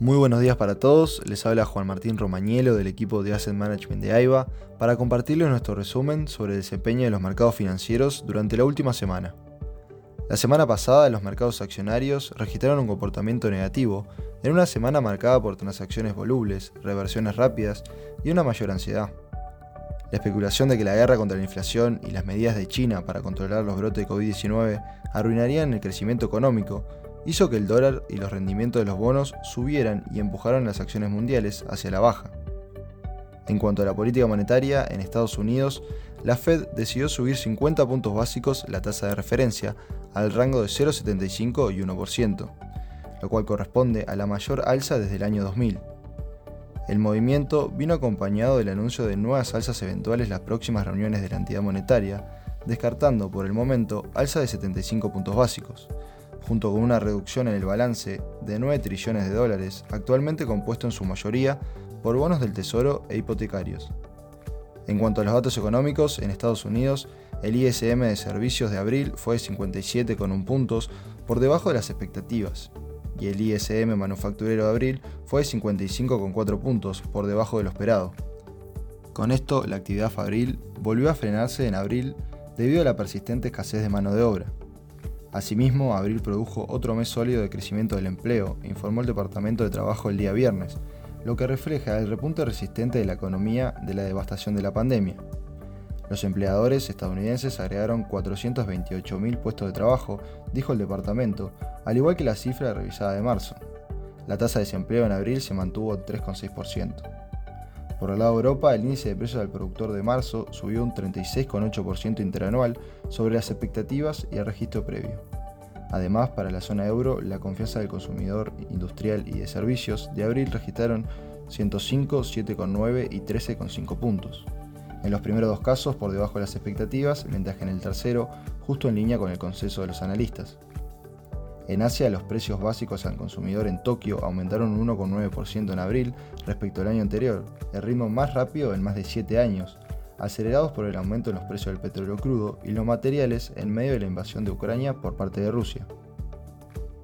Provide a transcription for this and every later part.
Muy buenos días para todos, les habla Juan Martín Romañelo del equipo de Asset Management de AIBA para compartirles nuestro resumen sobre el desempeño de los mercados financieros durante la última semana. La semana pasada los mercados accionarios registraron un comportamiento negativo en una semana marcada por transacciones volubles, reversiones rápidas y una mayor ansiedad. La especulación de que la guerra contra la inflación y las medidas de China para controlar los brotes de COVID-19 arruinarían el crecimiento económico hizo que el dólar y los rendimientos de los bonos subieran y empujaron las acciones mundiales hacia la baja. En cuanto a la política monetaria, en Estados Unidos, la Fed decidió subir 50 puntos básicos la tasa de referencia al rango de 0,75 y 1%, lo cual corresponde a la mayor alza desde el año 2000. El movimiento vino acompañado del anuncio de nuevas alzas eventuales las próximas reuniones de la entidad monetaria, descartando por el momento alza de 75 puntos básicos, junto con una reducción en el balance de 9 trillones de dólares, actualmente compuesto en su mayoría por bonos del Tesoro e hipotecarios. En cuanto a los datos económicos, en Estados Unidos, el ISM de servicios de abril fue de 57,1 puntos por debajo de las expectativas, y el ISM manufacturero de abril fue de 55,4 puntos por debajo de lo esperado. Con esto, la actividad fabril volvió a frenarse en abril debido a la persistente escasez de mano de obra. Asimismo, abril produjo otro mes sólido de crecimiento del empleo, informó el Departamento de Trabajo el día viernes, lo que refleja el repunte resistente de la economía de la devastación de la pandemia. Los empleadores estadounidenses agregaron 428.000 puestos de trabajo, dijo el departamento, al igual que la cifra revisada de marzo. La tasa de desempleo en abril se mantuvo 3,6%. Por el lado de Europa, el índice de precios al productor de marzo subió un 36,8% interanual sobre las expectativas y el registro previo. Además, para la zona euro, la confianza del consumidor industrial y de servicios de abril registraron 105, 7,9 y 13,5 puntos. En los primeros dos casos por debajo de las expectativas, mientras que en el tercero justo en línea con el consenso de los analistas. En Asia, los precios básicos al consumidor en Tokio aumentaron un 1,9% en abril respecto al año anterior, el ritmo más rápido en más de 7 años, acelerados por el aumento en los precios del petróleo crudo y los materiales en medio de la invasión de Ucrania por parte de Rusia.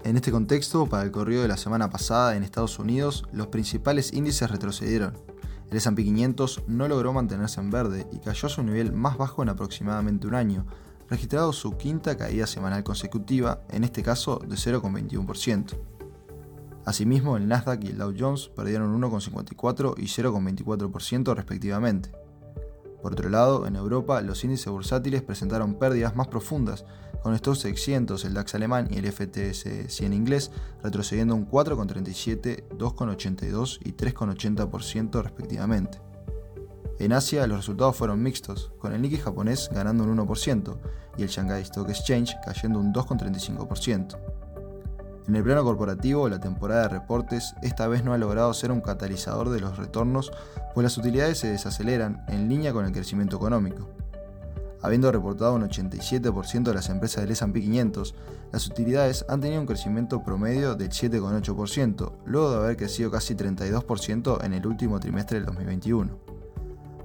En este contexto, para el corrido de la semana pasada en Estados Unidos, los principales índices retrocedieron. El S&P 500 no logró mantenerse en verde y cayó a su nivel más bajo en aproximadamente un año, registrado su quinta caída semanal consecutiva, en este caso de 0,21%. Asimismo, el Nasdaq y el Dow Jones perdieron 1,54 y 0,24% respectivamente. Por otro lado, en Europa, los índices bursátiles presentaron pérdidas más profundas, con estos 600, el DAX alemán y el FTSE 100 inglés retrocediendo un 4,37, 2,82 y 3,80% respectivamente. En Asia los resultados fueron mixtos, con el Nikkei japonés ganando un 1% y el Shanghai Stock Exchange cayendo un 2,35%. En el plano corporativo, la temporada de reportes esta vez no ha logrado ser un catalizador de los retornos, pues las utilidades se desaceleran en línea con el crecimiento económico. Habiendo reportado un 87% de las empresas del S&P 500, las utilidades han tenido un crecimiento promedio del 7,8%, luego de haber crecido casi 32% en el último trimestre del 2021.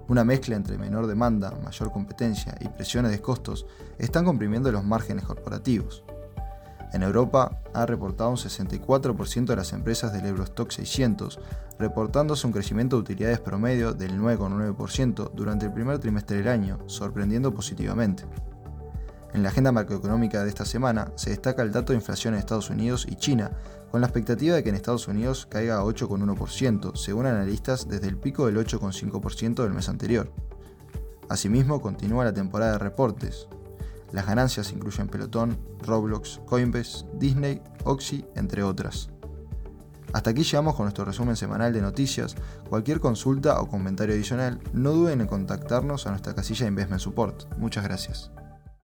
Una mezcla entre menor demanda, mayor competencia y presiones de costos están comprimiendo los márgenes corporativos. En Europa ha reportado un 64% de las empresas del Eurostock 600, reportándose un crecimiento de utilidades promedio del 9,9% durante el primer trimestre del año, sorprendiendo positivamente. En la agenda macroeconómica de esta semana se destaca el dato de inflación en Estados Unidos y China, con la expectativa de que en Estados Unidos caiga a 8,1%, según analistas desde el pico del 8,5% del mes anterior. Asimismo, continúa la temporada de reportes, las ganancias incluyen Pelotón, Roblox, Coinbase, Disney, Oxy, entre otras. Hasta aquí llegamos con nuestro resumen semanal de noticias. Cualquier consulta o comentario adicional, no duden en contactarnos a nuestra casilla de Investment Support. Muchas gracias.